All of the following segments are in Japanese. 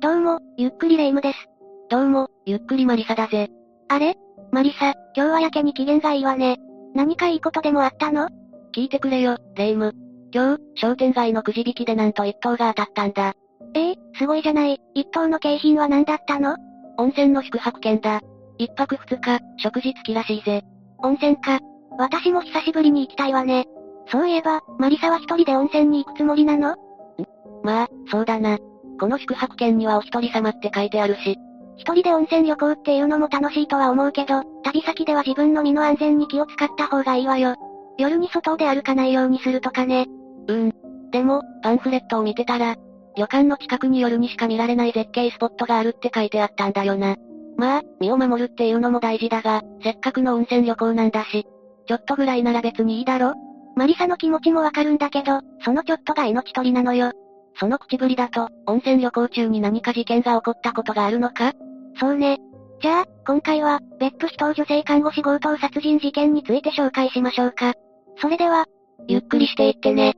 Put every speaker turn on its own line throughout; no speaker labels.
どうも、ゆっくりレ夢ムです。
どうも、ゆっくりマリサだぜ。
あれ？マリサ、今日はやけに機嫌がいいわね。何かいいことでもあったの？
聞いてくれよ、レ夢ム。今日、商店街のくじ引きでなんと一等が当たったんだ。
ええすごいじゃない。一等の景品は何だったの？
温泉の宿泊券だ。一泊二日、食事付きらしいぜ。
温泉か。私も久しぶりに行きたいわね。そういえば、マリサは一人で温泉に行くつもりなの？
まあ、そうだな。この宿泊券にはお一人様って書いてあるし。
一人で温泉旅行っていうのも楽しいとは思うけど、旅先では自分の身の安全に気を使った方がいいわよ。夜に外で歩かないようにするとかね。
うん。でも、パンフレットを見てたら、旅館の近くに夜にしか見られない絶景スポットがあるって書いてあったんだよな。まあ、身を守るっていうのも大事だが、せっかくの温泉旅行なんだし、ちょっとぐらいなら別にいいだろ
マリサの気持ちもわかるんだけど、そのちょっとが命取りなのよ。
その口ぶりだと、温泉旅行中に何か事件が起こったことがあるのか？
そうね。じゃあ、今回は、別府人女性看護師強盗殺人事件について紹介しましょうか。それでは、
ゆっくりしていってね。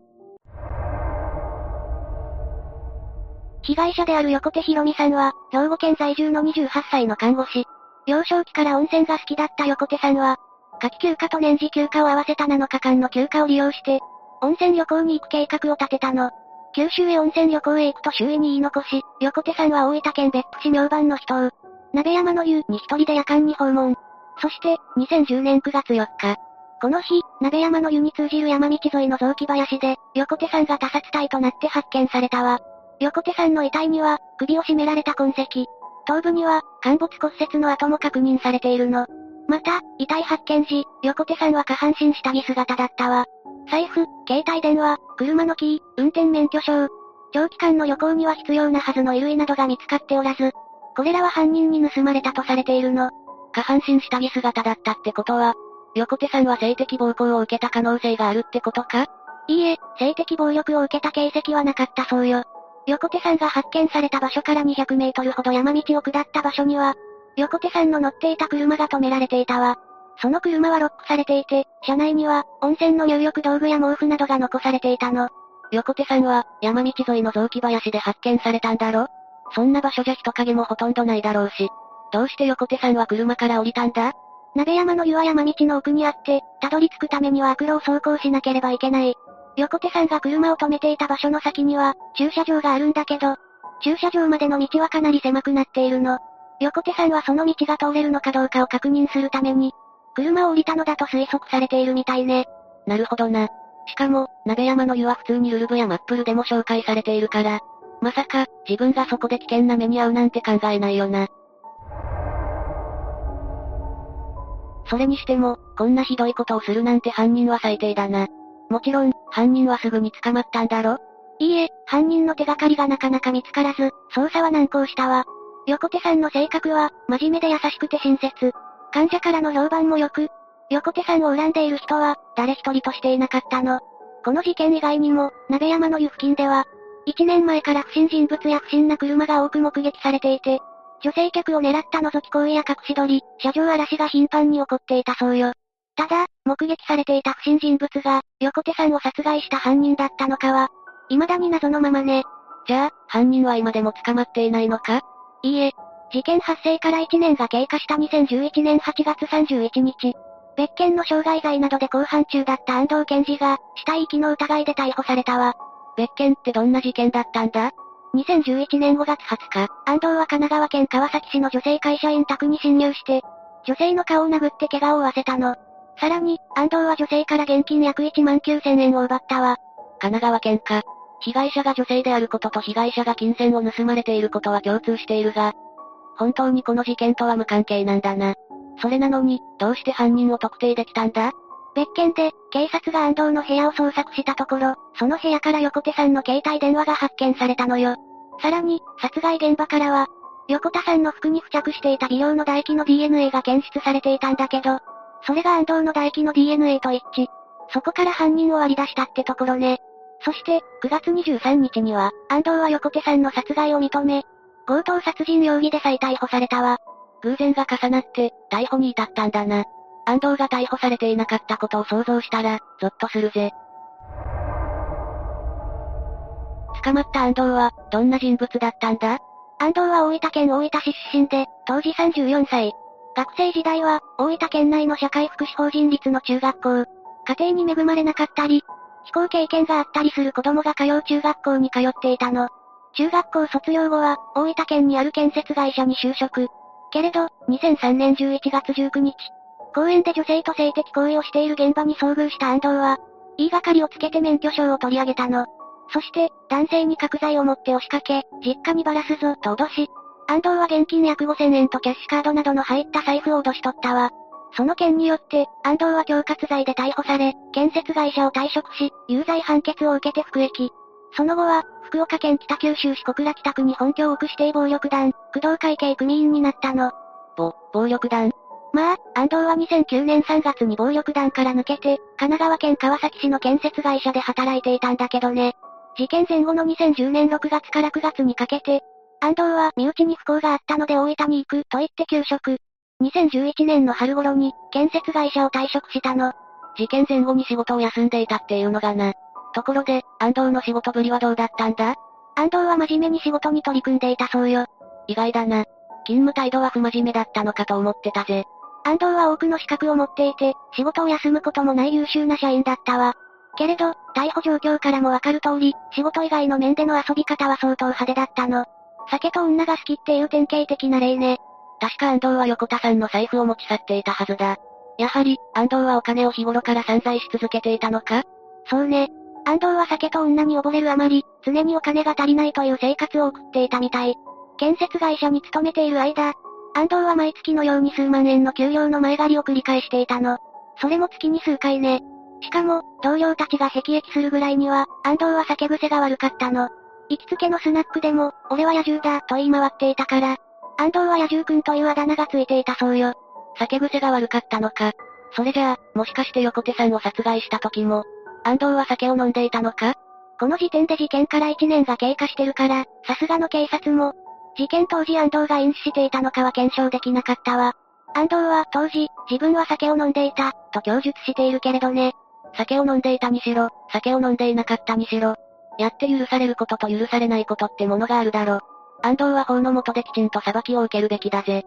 被害者である横手博美さんは、兵庫県在住の28歳の看護師。幼少期から温泉が好きだった横手さんは、夏季休暇と年次休暇を合わせた7日間の休暇を利用して、温泉旅行に行く計画を立てたの。九州へ温泉旅行へ行くと周囲に言い残し、横手さんは大分県別府市明番の人を、鍋山の湯に一人で夜間に訪問。そして、2010年9月4日。この日、鍋山の湯に通じる山道沿いの雑木林で、横手さんが他殺体となって発見されたわ。横手さんの遺体には、首を絞められた痕跡。頭部には、陥没骨折の跡も確認されているの。また、遺体発見時、横手さんは下半身下着姿だったわ。財布、携帯電話、車のキー、運転免許証。長期間の旅行には必要なはずの衣類などが見つかっておらず、これらは犯人に盗まれたとされているの。
下半身下着姿だったってことは、横手さんは性的暴行を受けた可能性があるってことか？
いいえ、性的暴力を受けた形跡はなかったそうよ。横手さんが発見された場所から200メートルほど山道を下った場所には、横手さんの乗っていた車が止められていたわ。その車はロックされていて、車内には、温泉の入浴道具や毛布などが残されていたの。
横手さんは、山道沿いの雑木林で発見されたんだろ？そんな場所じゃ人影もほとんどないだろうし。どうして横手さんは車から降りたんだ？
鍋山の湯は山道の奥にあって、たどり着くためには悪路を走行しなければいけない。横手さんが車を止めていた場所の先には、駐車場があるんだけど、駐車場までの道はかなり狭くなっているの。横手さんはその道が通れるのかどうかを確認するために、車を降りたのだと推測されているみたいね。
なるほどな。しかも、鍋山の湯は普通にルルブやマップルでも紹介されているから、まさか、自分がそこで危険な目に遭うなんて考えないよな。それにしても、こんなひどいことをするなんて犯人は最低だな。もちろん、犯人はすぐに捕まったんだろ？
いいえ、犯人の手がかりがなかなか見つからず、捜査は難航したわ。横手さんの性格は、真面目で優しくて親切。患者からの評判も良く、横手さんを恨んでいる人は、誰一人としていなかったの。この事件以外にも、鍋山の湯付近では、1年前から不審人物や不審な車が多く目撃されていて、女性客を狙った覗き行為や隠し撮り、車上荒らしが頻繁に起こっていたそうよ。ただ、目撃されていた不審人物が、横手さんを殺害した犯人だったのかは、未だに謎のままね。
じゃあ、犯人は今でも捕まっていないのか？
いいえ、事件発生から1年が経過した2011年8月31日、別件の傷害罪などで公判中だった安藤健二が、死体遺棄の疑いで逮捕されたわ。
別件ってどんな事件だったんだ
?2011 年5月20日、安藤は神奈川県川崎市の女性会社員宅に侵入して、女性の顔を殴って怪我を負わせたの。さらに、安藤は女性から現金約1万9000円を奪ったわ。
神奈川県か。被害者が女性であることと被害者が金銭を盗まれていることは共通しているが、本当にこの事件とは無関係なんだな。それなのに、どうして犯人を特定できたんだ？
別件で、警察が安藤の部屋を捜索したところ、その部屋から横手さんの携帯電話が発見されたのよ。さらに、殺害現場からは、横田さんの服に付着していた微量の唾液の DNA が検出されていたんだけど、それが安藤の唾液の DNA と一致。そこから犯人を割り出したってところね。そして、9月23日には、安藤は横手さんの殺害を認め、強盗殺人容疑で再逮捕されたわ。
偶然が重なって、逮捕に至ったんだな。安藤が逮捕されていなかったことを想像したら、ゾッとするぜ。捕まった安藤は、どんな人物だったんだ？
安藤は大分県大分市出身で、当時34歳。学生時代は、大分県内の社会福祉法人立の中学校。家庭に恵まれなかったり、非行経験があったりする子供が通う中学校に通っていたの。中学校卒業後は、大分県にある建設会社に就職。けれど、2003年11月19日、公園で女性と性的行為をしている現場に遭遇した安藤は、言いがかりをつけて免許証を取り上げたの。そして、男性に角材を持って押しかけ、実家にばらすぞ、と脅し、安藤は現金約5000円とキャッシュカードなどの入った財布を脅し取ったわ。その件によって、安藤は恐喝罪で逮捕され、建設会社を退職し、有罪判決を受けて服役。その後は、福岡県北九州市小倉北区に本拠を置く指定暴力団、工藤会系組員になったの。
ぼ、暴力団？
まあ、安藤は2009年3月に暴力団から抜けて、神奈川県川崎市の建設会社で働いていたんだけどね。事件前後の2010年6月から9月にかけて、安藤は身内に不幸があったので大分に行くと言って休職。2011年の春頃に、建設会社を退職したの。
事件前後に仕事を休んでいたっていうのがな。ところで、安藤の仕事ぶりはどうだったんだ？
安藤は真面目に仕事に取り組んでいたそうよ。
意外だな。勤務態度は不真面目だったのかと思ってたぜ。
安藤は多くの資格を持っていて、仕事を休むこともない優秀な社員だったわ。けれど、逮捕状況からもわかる通り、仕事以外の面での遊び方は相当派手だったの。酒と女が好きっていう典型的な例ね。
確か安藤は横田さんの財布を持ち去っていたはずだ。やはり、安藤はお金を日頃から散財し続けていたのか？
そうね。安藤は酒と女に溺れるあまり、常にお金が足りないという生活を送っていたみたい。建設会社に勤めている間、安藤は毎月のように数万円の給料の前借りを繰り返していたの。それも月に数回ね。しかも、同僚たちが辟易するぐらいには、安藤は酒癖が悪かったの。行きつけのスナックでも、俺は野獣だ、と言い回っていたから、安藤は野獣くんというあだ名がついていたそうよ。
酒癖が悪かったのか。それじゃあ、もしかして横手さんを殺害した時も、安藤は酒を飲んでいたのか？
この時点で事件から1年が経過してるから、さすがの警察も、事件当時安藤が飲酒していたのかは検証できなかったわ。安藤は当時、自分は酒を飲んでいた、と供述しているけれどね。
酒を飲んでいたにしろ、酒を飲んでいなかったにしろ、やって許されることと許されないことってものがあるだろ。安藤は法の下できちんと裁きを受けるべきだぜ。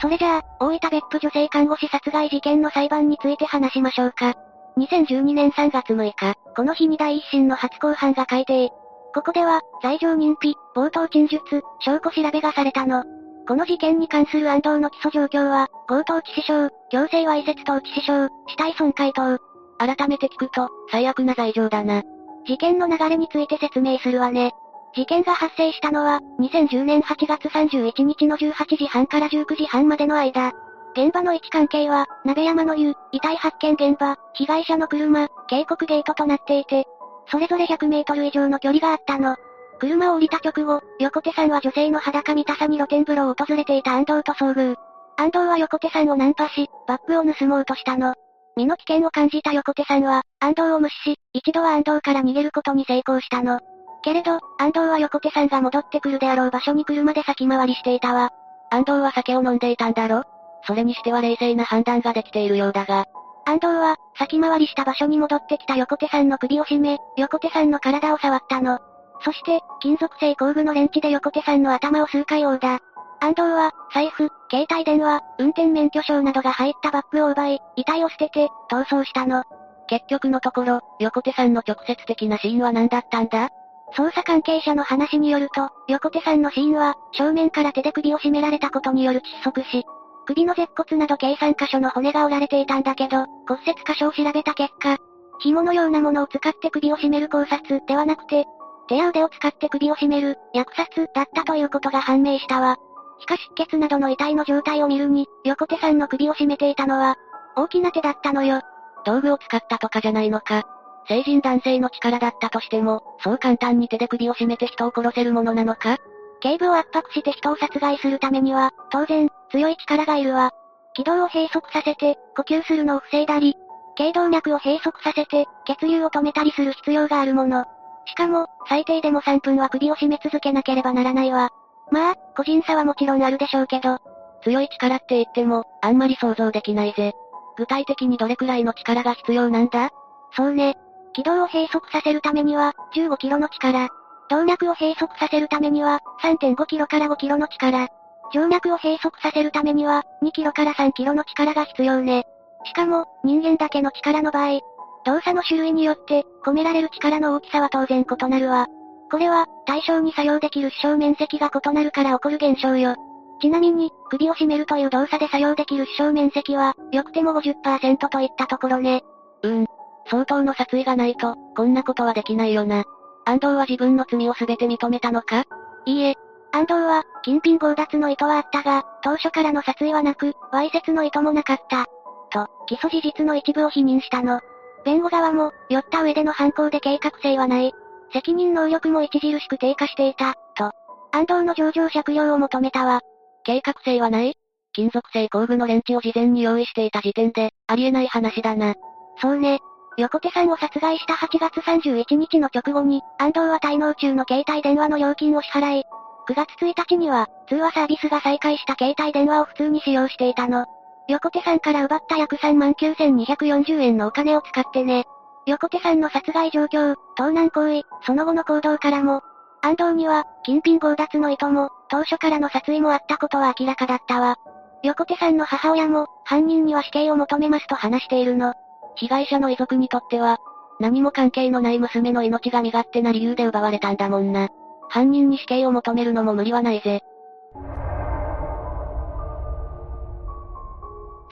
それじゃあ、大分別府女性看護師殺害事件の裁判について話しましょうか。2012年3月6日、この日に第一審の初公判が改定。ここでは、罪状認否、冒頭陳述、証拠調べがされたの。この事件に関する安藤の起訴状況は、強盗致死傷、強制わいせつ等致死傷、死体損壊等。
改めて聞くと、最悪な罪状だな。
事件の流れについて説明するわね。事件が発生したのは、2010年8月31日の18時半から19時半までの間。現場の位置関係は、鍋山の湯、遺体発見現場、被害者の車、警告ゲートとなっていて、それぞれ100メートル以上の距離があったの。車を降りた直後、横手さんは女性の裸見たさに露天風呂を訪れていた安藤と遭遇。安藤は横手さんをナンパし、バッグを盗もうとしたの。身の危険を感じた横手さんは、安藤を無視し、一度は安藤から逃げることに成功したの。けれど、安藤は横手さんが戻ってくるであろう場所に車で先回りしていたわ。
安藤は酒を飲んでいたんだろ？それにしては冷静な判断ができているようだが。
安藤は、先回りした場所に戻ってきた横手さんの首を絞め、横手さんの体を触ったの。そして、金属製工具のレンチで横手さんの頭を数回殴打。安藤は、財布、携帯電話、運転免許証などが入ったバッグを奪い、遺体を捨てて、逃走したの。
結局のところ、横手さんの直接的な死因は何だったんだ？
捜査関係者の話によると、横手さんの死因は、正面から手で首を絞められたことによる窒息死。首の舌骨など計3箇所の骨が折られていたんだけど、骨折箇所を調べた結果、紐のようなものを使って首を絞める考察ではなくて、手や腕を使って首を絞める、虐殺だったということが判明したわ。しかし血などの遺体の状態を見るに、横手さんの首を絞めていたのは、大きな手だったのよ。
道具を使ったとかじゃないのか。成人男性の力だったとしても、そう簡単に手で首を絞めて人を殺せるものなのか
頸部を圧迫して人を殺害するためには、当然、強い力がいるわ。気道を閉塞させて、呼吸するのを防いだり、頸動脈を閉塞させて、血流を止めたりする必要があるもの。しかも、最低でも3分は首を絞め続けなければならないわ。まあ、個人差はもちろんあるでしょうけど、
強い力って言っても、あんまり想像できないぜ。具体的にどれくらいの力が必要なんだ？
そうね。軌道を閉塞させるためには、15キロの力。動脈を閉塞させるためには、3.5キロから5キロの力。静脈を閉塞させるためには、2キロから3キロの力が必要ね。しかも、人間だけの力の場合、動作の種類によって、込められる力の大きさは当然異なるわ。これは、対象に作用できる視床面積が異なるから起こる現象よ。ちなみに、首を絞めるという動作で作用できる視床面積は、よくても50%といったところね。
うーん。相当の殺意がないと、こんなことはできないよな。安藤は自分の罪を全て認めたのか？
いいえ。安藤は、金品強奪の意図はあったが、当初からの殺意はなく、わいせつの意図もなかった。と、起訴事実の一部を否認したの。弁護側も、酔った上での犯行で計画性はない。責任能力も著しく低下していた、と。安藤の上場借用を求めたわ。
計画性はない？金属製工具のレンチを事前に用意していた時点で、ありえない話だな。
そうね。横手さんを殺害した8月31日の直後に、安藤は滞納中の携帯電話の料金を支払い、9月1日には、通話サービスが再開した携帯電話を普通に使用していたの。横手さんから奪った約3万9240円のお金を使ってね。横手さんの殺害状況、盗難行為、その後の行動からも、安藤には、金品強奪の意図も、当初からの殺意もあったことは明らかだったわ。横手さんの母親も、犯人には死刑を求めますと話しているの。
被害者の遺族にとっては、何も関係のない娘の命が身勝手な理由で奪われたんだもんな。犯人に死刑を求めるのも無理はないぜ。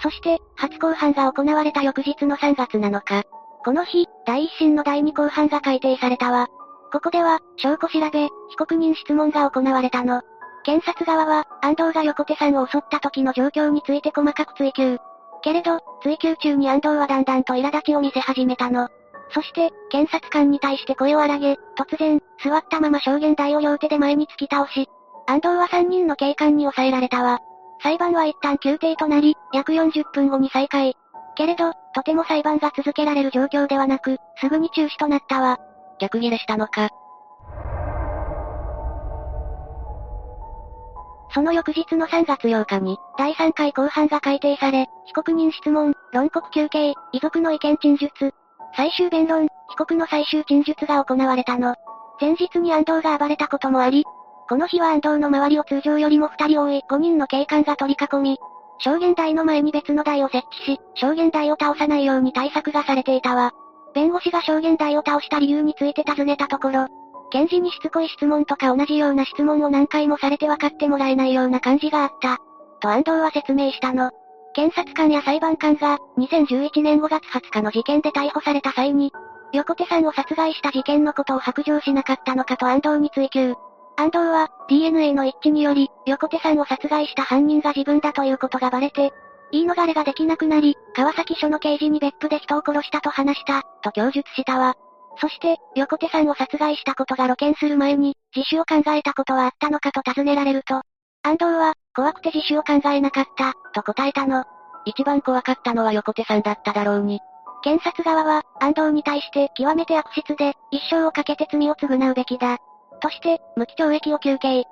そして、初公判が行われた翌日の3月7日。この日、第一審の第二公判が改定されたわ。ここでは、証拠調べ、被告人質問が行われたの。検察側は、安藤が横手さんを襲った時の状況について細かく追及。けれど、追及中に安藤はだんだんと苛立ちを見せ始めたの。そして、検察官に対して声を荒げ、突然、座ったまま証言台を両手で前に突き倒し、安藤は3人の警官に抑えられたわ。裁判は一旦休廷となり、約40分後に再開。けれど、とても裁判が続けられる状況ではなく、すぐに中止となったわ。
逆ギレしたのか。
その翌日の3月8日に、第3回公判が改定され、被告人質問、論告休憩、遺族の意見陳述、最終弁論、被告の最終陳述が行われたの。前日に安藤が暴れたこともあり、この日は安藤の周りを通常よりも2人多い5人の警官が取り囲み、証言台の前に別の台を設置し、証言台を倒さないように対策がされていたわ。弁護士が証言台を倒した理由について尋ねたところ、検事にしつこい質問とか同じような質問を何回もされて分かってもらえないような感じがあった。と安藤は説明したの。検察官や裁判官が、2011年5月20日の事件で逮捕された際に、横手さんを殺害した事件のことを白状しなかったのかと安藤に追及。安藤は、DNA の一致により、横手さんを殺害した犯人が自分だということがバレて、言い逃れができなくなり、川崎署の刑事に別府で人を殺したと話した、と供述したわ。そして、横手さんを殺害したことが露見する前に、自首を考えたことはあったのかと尋ねられると、安藤は、怖くて自首を考えなかった、と答えたの。
一番怖かったのは横手さんだっただろうに。
検察側は、安藤に対して極めて悪質で、一生をかけて罪を償うべきだ。として、無期懲役を求刑。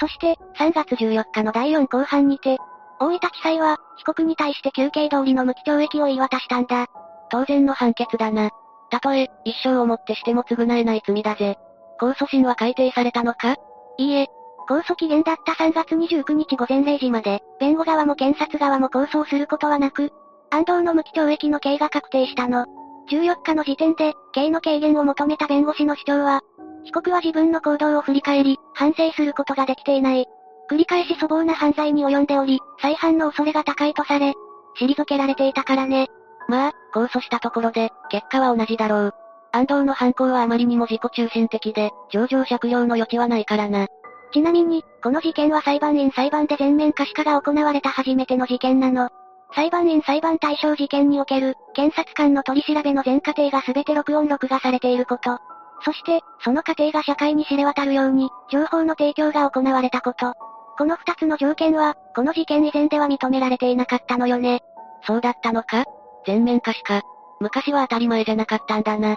そして、3月14日の第4公判にて、大分地裁は、被告に対して休刑通りの無期懲役を言い渡したんだ。
当然の判決だな。たとえ、一生をもってしても償えない罪だぜ。控訴審は改定されたのか？
いいえ。控訴期限だった3月29日午前0時まで、弁護側も検察側も控訴することはなく、安藤の無期懲役の刑が確定したの。14日の時点で、刑の軽減を求めた弁護士の主張は、被告は自分の行動を振り返り、反省することができていない。繰り返し粗暴な犯罪に及んでおり、再犯の恐れが高いとされ、退けられていたからね。
まあ、控訴したところで、結果は同じだろう。安藤の犯行はあまりにも自己中心的で、上場借用の余地はないからな。
ちなみに、この事件は裁判員裁判で全面可視化が行われた初めての事件なの。裁判員裁判対象事件における、検察官の取り調べの全過程が全て録音録画されていること。そして、その過程が社会に知れ渡るように、情報の提供が行われたこと。この二つの条件は、この事件以前では認められていなかったのよね。
そうだったのか？全面可視化。昔は当たり前じゃなかったんだな。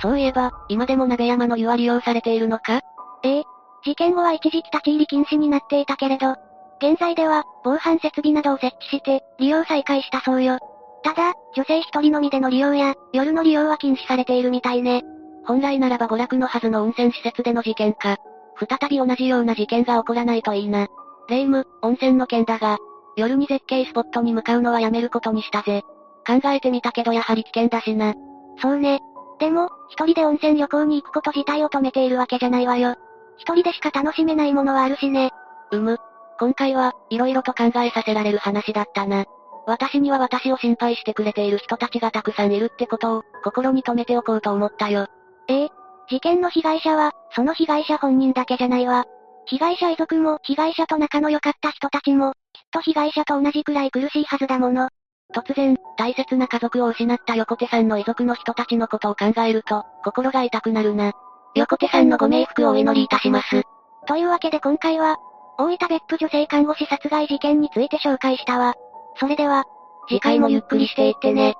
そういえば、今でも鍋山の湯は利用されているのか？
ええ。事件後は一時期立ち入り禁止になっていたけれど、現在では、防犯設備などを設置して、利用再開したそうよ。ただ、女性一人のみでの利用や、夜の利用は禁止されているみたいね。
本来ならば娯楽のはずの温泉施設での事件か。再び同じような事件が起こらないといいな。霊夢、温泉の件だが、夜に絶景スポットに向かうのはやめることにしたぜ。考えてみたけどやはり危険だしな。
そうね。でも、一人で温泉旅行に行くこと自体を止めているわけじゃないわよ。一人でしか楽しめないものはあるしね。
うむ。今回は、色々と考えさせられる話だったな。私には私を心配してくれている人たちがたくさんいるってことを、心に留めておこうと思ったよ。
ええ事件の被害者は、その被害者本人だけじゃないわ。被害者遺族も、被害者と仲の良かった人たちも、きっと被害者と同じくらい苦しいはずだもの。
突然、大切な家族を失った横手さんの遺族の人たちのことを考えると、心が痛くなるな。横手さんのご冥福をお祈りいたします。
というわけで今回は、大分別府女性看護師殺害事件について紹介したわ。それでは、
次回もゆっくりしていってね。